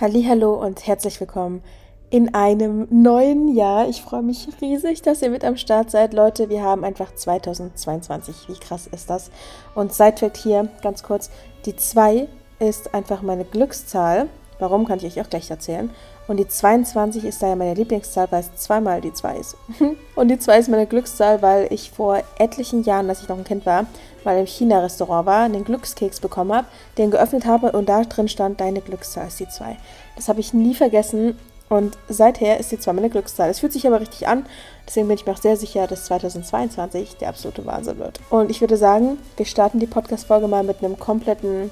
Hallo und herzlich willkommen in einem neuen Jahr. Ich freue mich riesig, dass ihr mit am Start seid, Leute. Wir haben einfach 2022. Wie krass ist das? Und Seitwert hier ganz kurz. Die 2 ist einfach meine Glückszahl. Warum kann ich euch auch gleich erzählen. Und die 22 ist daher meine Lieblingszahl, weil es zweimal die 2 ist. und die 2 ist meine Glückszahl, weil ich vor etlichen Jahren, als ich noch ein Kind war, mal im China-Restaurant war, einen Glückskeks bekommen habe, den geöffnet habe und da drin stand, deine Glückszahl ist die 2. Das habe ich nie vergessen und seither ist die 2 meine Glückszahl. Es fühlt sich aber richtig an, deswegen bin ich mir auch sehr sicher, dass 2022 der absolute Wahnsinn wird. Und ich würde sagen, wir starten die Podcast-Folge mal mit einem kompletten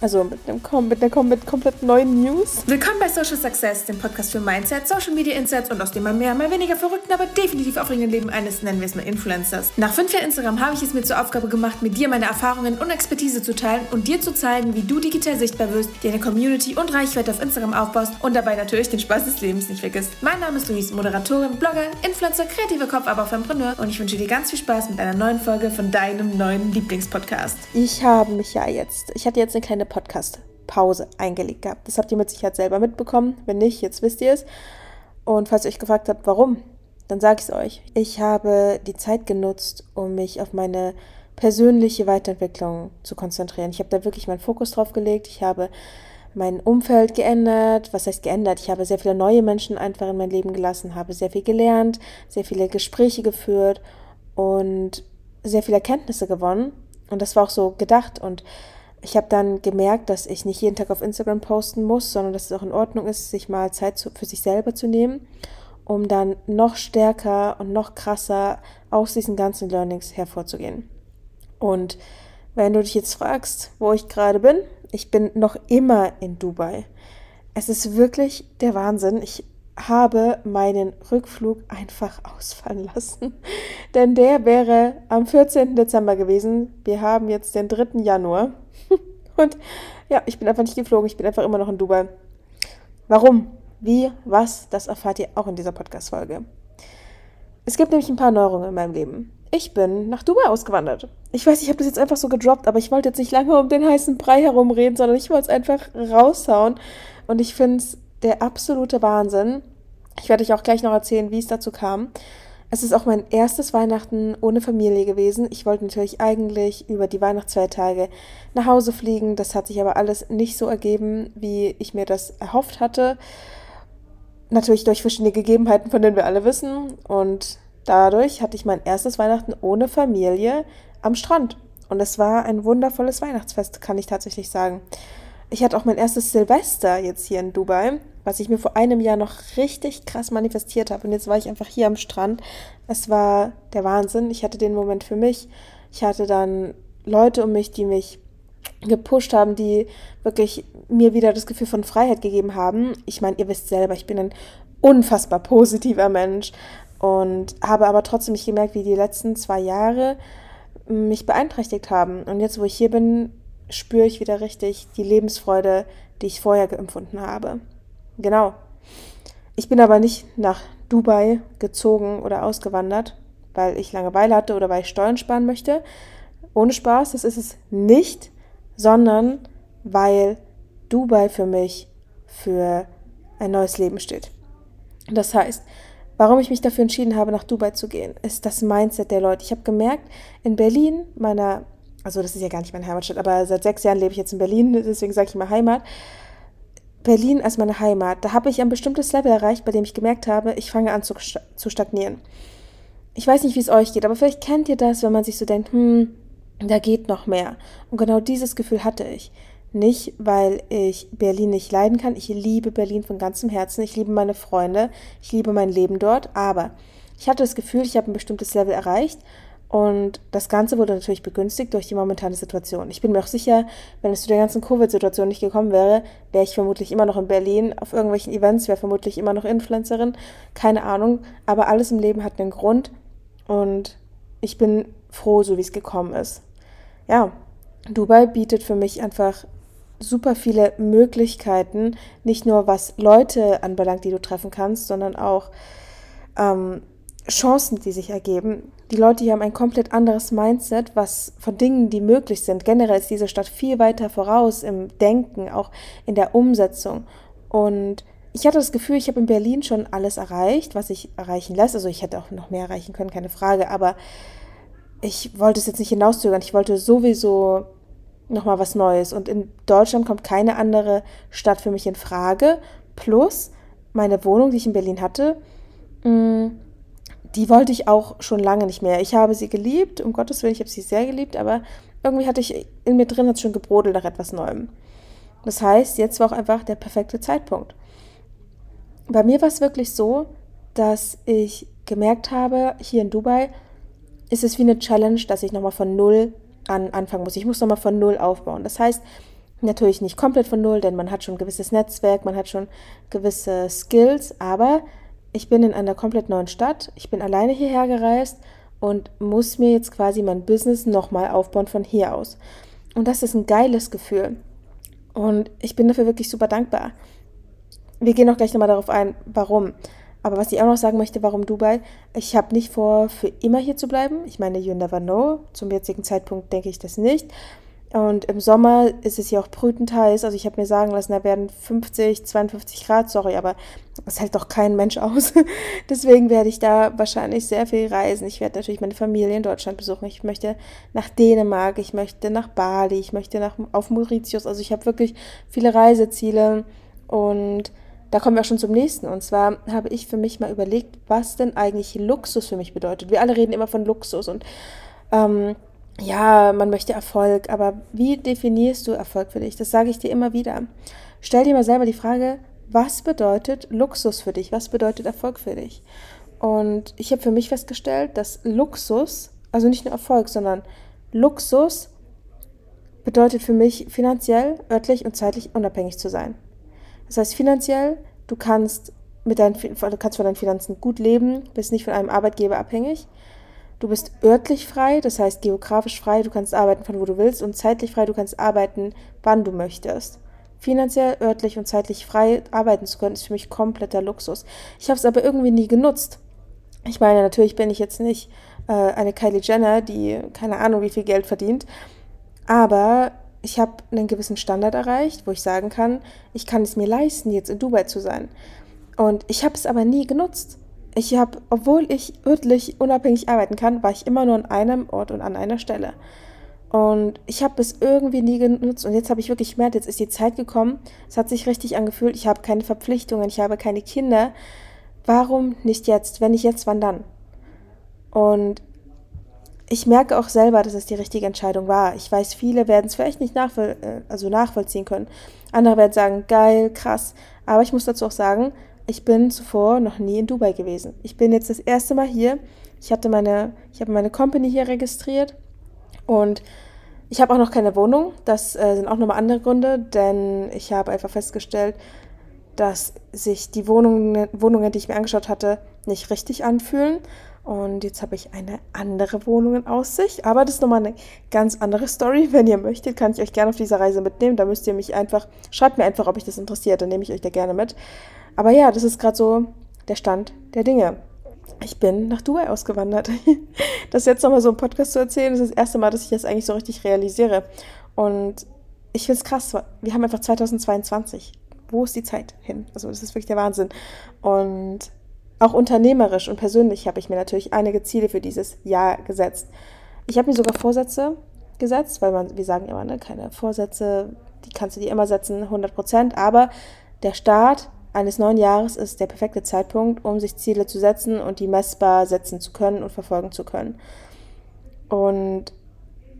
also mit, einem, mit einer mit komplett neuen News. Willkommen bei Social Success, dem Podcast für Mindset, Social Media Insights und aus dem mal mehr, mal weniger verrückten, aber definitiv aufregenden Leben eines, nennen wir es mal Influencers. Nach fünf Jahren Instagram habe ich es mir zur Aufgabe gemacht, mit dir meine Erfahrungen und Expertise zu teilen und dir zu zeigen, wie du digital sichtbar wirst, dir eine Community und Reichweite auf Instagram aufbaust und dabei natürlich den Spaß des Lebens nicht vergisst. Mein Name ist Luis, Moderatorin, Blogger, Influencer, kreativer Kopf, aber auch Entrepreneur und ich wünsche dir ganz viel Spaß mit einer neuen Folge von deinem neuen Lieblingspodcast. Ich habe mich ja jetzt, ich hatte jetzt eine kleine Podcast Pause eingelegt gehabt. Das habt ihr mit Sicherheit selber mitbekommen. Wenn nicht, jetzt wisst ihr es. Und falls ihr euch gefragt habt, warum, dann sage ich es euch. Ich habe die Zeit genutzt, um mich auf meine persönliche Weiterentwicklung zu konzentrieren. Ich habe da wirklich meinen Fokus drauf gelegt. Ich habe mein Umfeld geändert. Was heißt geändert? Ich habe sehr viele neue Menschen einfach in mein Leben gelassen, habe sehr viel gelernt, sehr viele Gespräche geführt und sehr viele Erkenntnisse gewonnen. Und das war auch so gedacht. Und ich habe dann gemerkt, dass ich nicht jeden Tag auf Instagram posten muss, sondern dass es auch in Ordnung ist, sich mal Zeit für sich selber zu nehmen, um dann noch stärker und noch krasser aus diesen ganzen Learnings hervorzugehen. Und wenn du dich jetzt fragst, wo ich gerade bin, ich bin noch immer in Dubai. Es ist wirklich der Wahnsinn. Ich habe meinen Rückflug einfach ausfallen lassen. Denn der wäre am 14. Dezember gewesen. Wir haben jetzt den 3. Januar. Und ja, ich bin einfach nicht geflogen. Ich bin einfach immer noch in Dubai. Warum? Wie? Was? Das erfahrt ihr auch in dieser Podcast-Folge. Es gibt nämlich ein paar Neuerungen in meinem Leben. Ich bin nach Dubai ausgewandert. Ich weiß, ich habe das jetzt einfach so gedroppt, aber ich wollte jetzt nicht lange um den heißen Brei herumreden, sondern ich wollte es einfach raushauen. Und ich finde es der absolute Wahnsinn. Ich werde euch auch gleich noch erzählen, wie es dazu kam. Es ist auch mein erstes Weihnachten ohne Familie gewesen. Ich wollte natürlich eigentlich über die Weihnachtsfeiertage nach Hause fliegen. Das hat sich aber alles nicht so ergeben, wie ich mir das erhofft hatte. Natürlich durch verschiedene Gegebenheiten, von denen wir alle wissen. Und dadurch hatte ich mein erstes Weihnachten ohne Familie am Strand. Und es war ein wundervolles Weihnachtsfest, kann ich tatsächlich sagen. Ich hatte auch mein erstes Silvester jetzt hier in Dubai, was ich mir vor einem Jahr noch richtig krass manifestiert habe. Und jetzt war ich einfach hier am Strand. Es war der Wahnsinn. Ich hatte den Moment für mich. Ich hatte dann Leute um mich, die mich gepusht haben, die wirklich mir wieder das Gefühl von Freiheit gegeben haben. Ich meine, ihr wisst selber, ich bin ein unfassbar positiver Mensch und habe aber trotzdem nicht gemerkt, wie die letzten zwei Jahre mich beeinträchtigt haben. Und jetzt, wo ich hier bin, spüre ich wieder richtig die Lebensfreude, die ich vorher empfunden habe. Genau. Ich bin aber nicht nach Dubai gezogen oder ausgewandert, weil ich Langeweile hatte oder weil ich Steuern sparen möchte. Ohne Spaß, das ist es nicht, sondern weil Dubai für mich für ein neues Leben steht. Das heißt, warum ich mich dafür entschieden habe, nach Dubai zu gehen, ist das Mindset der Leute. Ich habe gemerkt, in Berlin, meiner also das ist ja gar nicht meine Heimatstadt, aber seit sechs Jahren lebe ich jetzt in Berlin, deswegen sage ich immer Heimat. Berlin als meine Heimat, da habe ich ein bestimmtes Level erreicht, bei dem ich gemerkt habe, ich fange an zu, zu stagnieren. Ich weiß nicht, wie es euch geht, aber vielleicht kennt ihr das, wenn man sich so denkt, hm, da geht noch mehr. Und genau dieses Gefühl hatte ich. Nicht, weil ich Berlin nicht leiden kann. Ich liebe Berlin von ganzem Herzen. Ich liebe meine Freunde. Ich liebe mein Leben dort. Aber ich hatte das Gefühl, ich habe ein bestimmtes Level erreicht und das Ganze wurde natürlich begünstigt durch die momentane Situation. Ich bin mir auch sicher, wenn es zu der ganzen Covid-Situation nicht gekommen wäre, wäre ich vermutlich immer noch in Berlin auf irgendwelchen Events, wäre vermutlich immer noch Influencerin. Keine Ahnung. Aber alles im Leben hat einen Grund. Und ich bin froh, so wie es gekommen ist. Ja, Dubai bietet für mich einfach super viele Möglichkeiten, nicht nur was Leute anbelangt, die du treffen kannst, sondern auch ähm, Chancen, die sich ergeben die Leute hier haben ein komplett anderes Mindset, was von Dingen, die möglich sind. Generell ist diese Stadt viel weiter voraus im Denken, auch in der Umsetzung. Und ich hatte das Gefühl, ich habe in Berlin schon alles erreicht, was ich erreichen lässt. Also ich hätte auch noch mehr erreichen können, keine Frage. Aber ich wollte es jetzt nicht hinauszögern. Ich wollte sowieso nochmal was Neues. Und in Deutschland kommt keine andere Stadt für mich in Frage. Plus meine Wohnung, die ich in Berlin hatte, mm, die wollte ich auch schon lange nicht mehr. Ich habe sie geliebt, um Gottes Willen, ich habe sie sehr geliebt, aber irgendwie hatte ich in mir drin hat schon gebrodelt nach etwas Neuem. Das heißt, jetzt war auch einfach der perfekte Zeitpunkt. Bei mir war es wirklich so, dass ich gemerkt habe, hier in Dubai ist es wie eine Challenge, dass ich nochmal von Null an anfangen muss. Ich muss nochmal von Null aufbauen. Das heißt, natürlich nicht komplett von Null, denn man hat schon ein gewisses Netzwerk, man hat schon gewisse Skills, aber ich bin in einer komplett neuen Stadt, ich bin alleine hierher gereist und muss mir jetzt quasi mein Business nochmal aufbauen von hier aus. Und das ist ein geiles Gefühl. Und ich bin dafür wirklich super dankbar. Wir gehen auch gleich nochmal darauf ein, warum. Aber was ich auch noch sagen möchte, warum Dubai? Ich habe nicht vor, für immer hier zu bleiben. Ich meine, you never know. Zum jetzigen Zeitpunkt denke ich das nicht. Und im Sommer ist es hier auch brütend heiß. Also ich habe mir sagen lassen, da werden 50, 52 Grad, sorry, aber das hält doch kein Mensch aus. Deswegen werde ich da wahrscheinlich sehr viel reisen. Ich werde natürlich meine Familie in Deutschland besuchen. Ich möchte nach Dänemark, ich möchte nach Bali, ich möchte nach, auf Mauritius. Also ich habe wirklich viele Reiseziele und da kommen wir auch schon zum nächsten. Und zwar habe ich für mich mal überlegt, was denn eigentlich Luxus für mich bedeutet. Wir alle reden immer von Luxus und ähm, ja, man möchte Erfolg, aber wie definierst du Erfolg für dich? Das sage ich dir immer wieder. Stell dir mal selber die Frage, was bedeutet Luxus für dich? Was bedeutet Erfolg für dich? Und ich habe für mich festgestellt, dass Luxus, also nicht nur Erfolg, sondern Luxus bedeutet für mich finanziell, örtlich und zeitlich unabhängig zu sein. Das heißt finanziell, du kannst mit deinen, du kannst von deinen Finanzen gut leben, bist nicht von einem Arbeitgeber abhängig. Du bist örtlich frei, das heißt geografisch frei, du kannst arbeiten von wo du willst und zeitlich frei, du kannst arbeiten, wann du möchtest. Finanziell, örtlich und zeitlich frei arbeiten zu können, ist für mich kompletter Luxus. Ich habe es aber irgendwie nie genutzt. Ich meine, natürlich bin ich jetzt nicht äh, eine Kylie Jenner, die keine Ahnung wie viel Geld verdient, aber ich habe einen gewissen Standard erreicht, wo ich sagen kann, ich kann es mir leisten, jetzt in Dubai zu sein. Und ich habe es aber nie genutzt. Ich habe, obwohl ich örtlich unabhängig arbeiten kann, war ich immer nur an einem Ort und an einer Stelle. Und ich habe es irgendwie nie genutzt. Und jetzt habe ich wirklich gemerkt, jetzt ist die Zeit gekommen. Es hat sich richtig angefühlt. Ich habe keine Verpflichtungen, ich habe keine Kinder. Warum nicht jetzt? Wenn nicht jetzt, wann dann? Und ich merke auch selber, dass es die richtige Entscheidung war. Ich weiß, viele werden es vielleicht nicht nachvoll äh, also nachvollziehen können. Andere werden sagen, geil, krass. Aber ich muss dazu auch sagen, ich bin zuvor noch nie in Dubai gewesen. Ich bin jetzt das erste Mal hier. Ich hatte meine, ich habe meine Company hier registriert und ich habe auch noch keine Wohnung. Das äh, sind auch nochmal andere Gründe, denn ich habe einfach festgestellt, dass sich die Wohnungen, Wohnungen, die ich mir angeschaut hatte, nicht richtig anfühlen. Und jetzt habe ich eine andere Wohnung in Aussicht. Aber das ist nochmal eine ganz andere Story. Wenn ihr möchtet, kann ich euch gerne auf dieser Reise mitnehmen. Da müsst ihr mich einfach, schreibt mir einfach, ob euch das interessiert. Dann nehme ich euch da gerne mit. Aber ja, das ist gerade so der Stand der Dinge. Ich bin nach Dubai ausgewandert. Das jetzt nochmal so im Podcast zu erzählen, ist das erste Mal, dass ich das eigentlich so richtig realisiere. Und ich finde es krass. Wir haben einfach 2022. Wo ist die Zeit hin? Also, das ist wirklich der Wahnsinn. Und auch unternehmerisch und persönlich habe ich mir natürlich einige Ziele für dieses Jahr gesetzt. Ich habe mir sogar Vorsätze gesetzt, weil man, wir sagen immer, ne, keine Vorsätze, die kannst du dir immer setzen, 100 Prozent. Aber der Start eines neuen Jahres ist der perfekte Zeitpunkt, um sich Ziele zu setzen und die messbar setzen zu können und verfolgen zu können. Und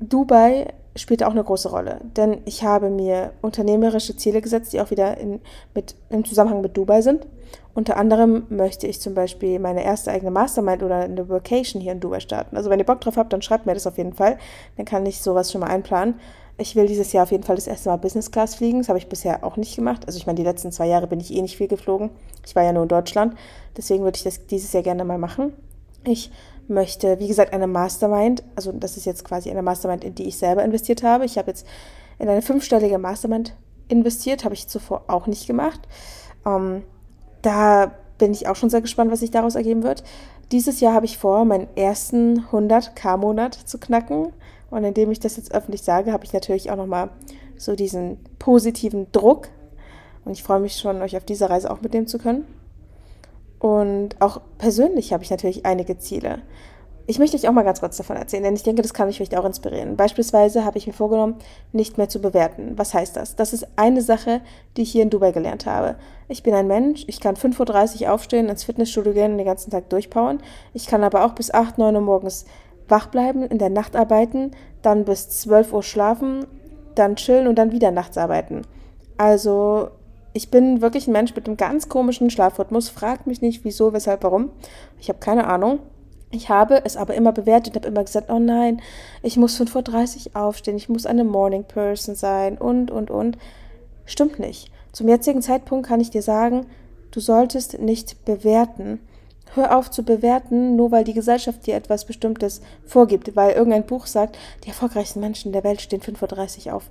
Dubai spielt auch eine große Rolle, denn ich habe mir unternehmerische Ziele gesetzt, die auch wieder in, mit, im Zusammenhang mit Dubai sind. Unter anderem möchte ich zum Beispiel meine erste eigene Mastermind oder eine Vacation hier in Dubai starten. Also wenn ihr Bock drauf habt, dann schreibt mir das auf jeden Fall. Dann kann ich sowas schon mal einplanen ich will dieses Jahr auf jeden Fall das erste Mal Business Class fliegen. Das habe ich bisher auch nicht gemacht. Also ich meine, die letzten zwei Jahre bin ich eh nicht viel geflogen. Ich war ja nur in Deutschland. Deswegen würde ich das dieses Jahr gerne mal machen. Ich möchte, wie gesagt, eine Mastermind. Also das ist jetzt quasi eine Mastermind, in die ich selber investiert habe. Ich habe jetzt in eine fünfstellige Mastermind investiert. Habe ich zuvor auch nicht gemacht. Ähm, da bin ich auch schon sehr gespannt, was sich daraus ergeben wird. Dieses Jahr habe ich vor, meinen ersten 100k-Monat zu knacken. Und indem ich das jetzt öffentlich sage, habe ich natürlich auch nochmal so diesen positiven Druck. Und ich freue mich schon, euch auf dieser Reise auch mitnehmen zu können. Und auch persönlich habe ich natürlich einige Ziele. Ich möchte euch auch mal ganz kurz davon erzählen, denn ich denke, das kann euch vielleicht auch inspirieren. Beispielsweise habe ich mir vorgenommen, nicht mehr zu bewerten. Was heißt das? Das ist eine Sache, die ich hier in Dubai gelernt habe. Ich bin ein Mensch, ich kann 5.30 Uhr aufstehen, ins Fitnessstudio gehen und den ganzen Tag durchpowern. Ich kann aber auch bis 8, 9 Uhr morgens wach bleiben, in der Nacht arbeiten, dann bis 12 Uhr schlafen, dann chillen und dann wieder nachts arbeiten. Also ich bin wirklich ein Mensch mit einem ganz komischen Schlafrhythmus. Fragt mich nicht, wieso, weshalb, warum. Ich habe keine Ahnung. Ich habe es aber immer bewertet, habe immer gesagt, oh nein, ich muss 5.30 Uhr aufstehen, ich muss eine Morning Person sein und, und, und. Stimmt nicht. Zum jetzigen Zeitpunkt kann ich dir sagen, du solltest nicht bewerten. Hör auf zu bewerten, nur weil die Gesellschaft dir etwas Bestimmtes vorgibt, weil irgendein Buch sagt, die erfolgreichsten Menschen der Welt stehen 5.30 Uhr auf.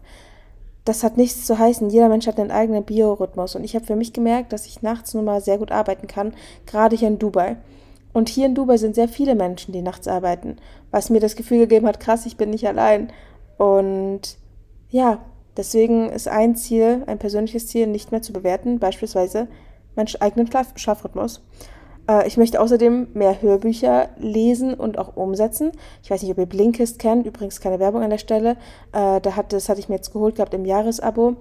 Das hat nichts zu heißen. Jeder Mensch hat einen eigenen Biorhythmus. Und ich habe für mich gemerkt, dass ich nachts nun mal sehr gut arbeiten kann, gerade hier in Dubai. Und hier in Dubai sind sehr viele Menschen, die nachts arbeiten, was mir das Gefühl gegeben hat, krass, ich bin nicht allein. Und ja, deswegen ist ein Ziel, ein persönliches Ziel, nicht mehr zu bewerten, beispielsweise meinen eigenen Schlafrhythmus. Äh, ich möchte außerdem mehr Hörbücher lesen und auch umsetzen. Ich weiß nicht, ob ihr Blinkist kennt, übrigens keine Werbung an der Stelle. Äh, da hat, das hatte ich mir jetzt geholt gehabt im Jahresabo.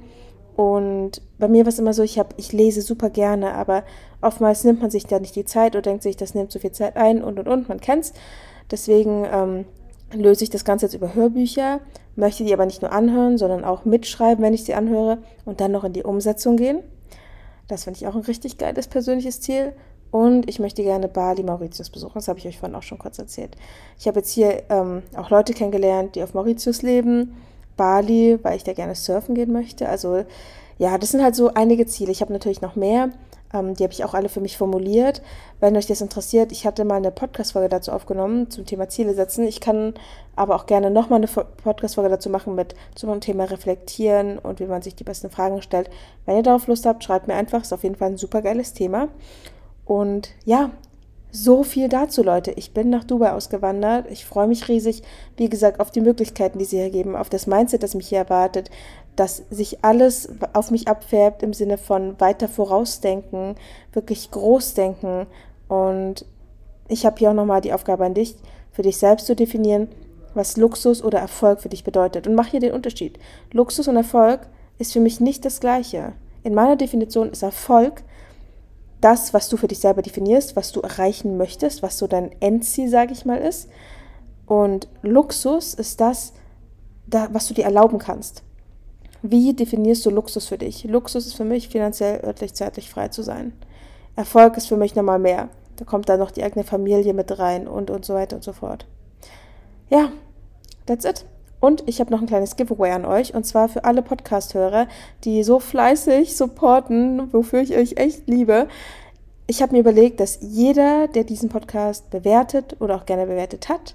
Und bei mir war es immer so, ich, hab, ich lese super gerne, aber oftmals nimmt man sich da nicht die Zeit oder denkt sich, das nimmt so viel Zeit ein und und und, man kennt's. Deswegen ähm, löse ich das Ganze jetzt über Hörbücher, möchte die aber nicht nur anhören, sondern auch mitschreiben, wenn ich sie anhöre und dann noch in die Umsetzung gehen. Das finde ich auch ein richtig geiles persönliches Ziel. Und ich möchte gerne Bali, Mauritius besuchen. Das habe ich euch vorhin auch schon kurz erzählt. Ich habe jetzt hier ähm, auch Leute kennengelernt, die auf Mauritius leben Bali, weil ich da gerne surfen gehen möchte. Also ja, das sind halt so einige Ziele. Ich habe natürlich noch mehr. Ähm, die habe ich auch alle für mich formuliert. Wenn euch das interessiert, ich hatte mal eine Podcast-Folge dazu aufgenommen zum Thema Ziele setzen. Ich kann aber auch gerne nochmal eine Podcast-Folge dazu machen mit zum Thema Reflektieren und wie man sich die besten Fragen stellt. Wenn ihr darauf Lust habt, schreibt mir einfach. Ist auf jeden Fall ein super geiles Thema. Und ja, so viel dazu, Leute. Ich bin nach Dubai ausgewandert. Ich freue mich riesig, wie gesagt, auf die Möglichkeiten, die sie hier geben, auf das Mindset, das mich hier erwartet, dass sich alles auf mich abfärbt im Sinne von weiter vorausdenken, wirklich großdenken. Und ich habe hier auch nochmal die Aufgabe an dich, für dich selbst zu definieren, was Luxus oder Erfolg für dich bedeutet. Und mach hier den Unterschied. Luxus und Erfolg ist für mich nicht das Gleiche. In meiner Definition ist Erfolg das, was du für dich selber definierst, was du erreichen möchtest, was so dein Endziel, sage ich mal, ist. Und Luxus ist das, was du dir erlauben kannst. Wie definierst du Luxus für dich? Luxus ist für mich finanziell, örtlich, zeitlich frei zu sein. Erfolg ist für mich nochmal mehr. Da kommt dann noch die eigene Familie mit rein und, und so weiter und so fort. Ja, that's it. Und ich habe noch ein kleines Giveaway an euch, und zwar für alle Podcast-Hörer, die so fleißig supporten, wofür ich euch echt liebe. Ich habe mir überlegt, dass jeder, der diesen Podcast bewertet oder auch gerne bewertet hat,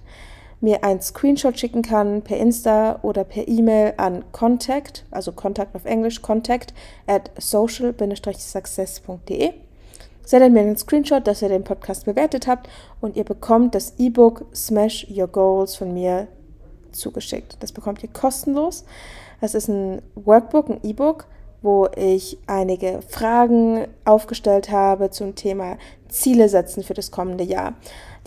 mir ein Screenshot schicken kann per Insta oder per E-Mail an contact, also Kontakt auf Englisch, contact at social-success.de. Sendet mir einen Screenshot, dass ihr den Podcast bewertet habt und ihr bekommt das E-Book Smash Your Goals von mir zugeschickt. Das bekommt ihr kostenlos. Das ist ein Workbook, ein E-Book, wo ich einige Fragen aufgestellt habe zum Thema Ziele setzen für das kommende Jahr.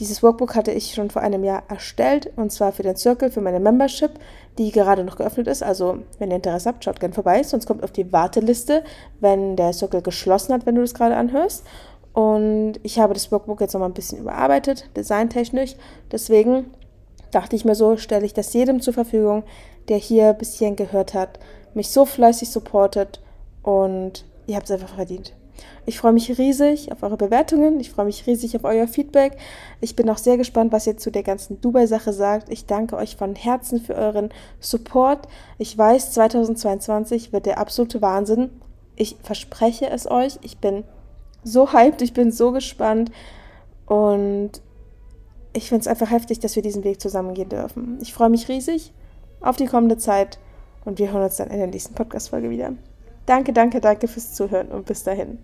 Dieses Workbook hatte ich schon vor einem Jahr erstellt und zwar für den Circle, für meine Membership, die gerade noch geöffnet ist. Also, wenn ihr Interesse habt, schaut gerne vorbei, sonst kommt auf die Warteliste, wenn der Circle geschlossen hat, wenn du das gerade anhörst. Und ich habe das Workbook jetzt nochmal ein bisschen überarbeitet, designtechnisch. Deswegen dachte ich mir so, stelle ich das jedem zur Verfügung, der hier bis hierhin gehört hat, mich so fleißig supportet und ihr habt es einfach verdient. Ich freue mich riesig auf eure Bewertungen. Ich freue mich riesig auf euer Feedback. Ich bin auch sehr gespannt, was ihr zu der ganzen Dubai-Sache sagt. Ich danke euch von Herzen für euren Support. Ich weiß, 2022 wird der absolute Wahnsinn. Ich verspreche es euch. Ich bin so hyped. Ich bin so gespannt. Und ich finde es einfach heftig, dass wir diesen Weg zusammengehen dürfen. Ich freue mich riesig auf die kommende Zeit und wir hören uns dann in der nächsten Podcast-Folge wieder. Danke, danke, danke fürs Zuhören und bis dahin.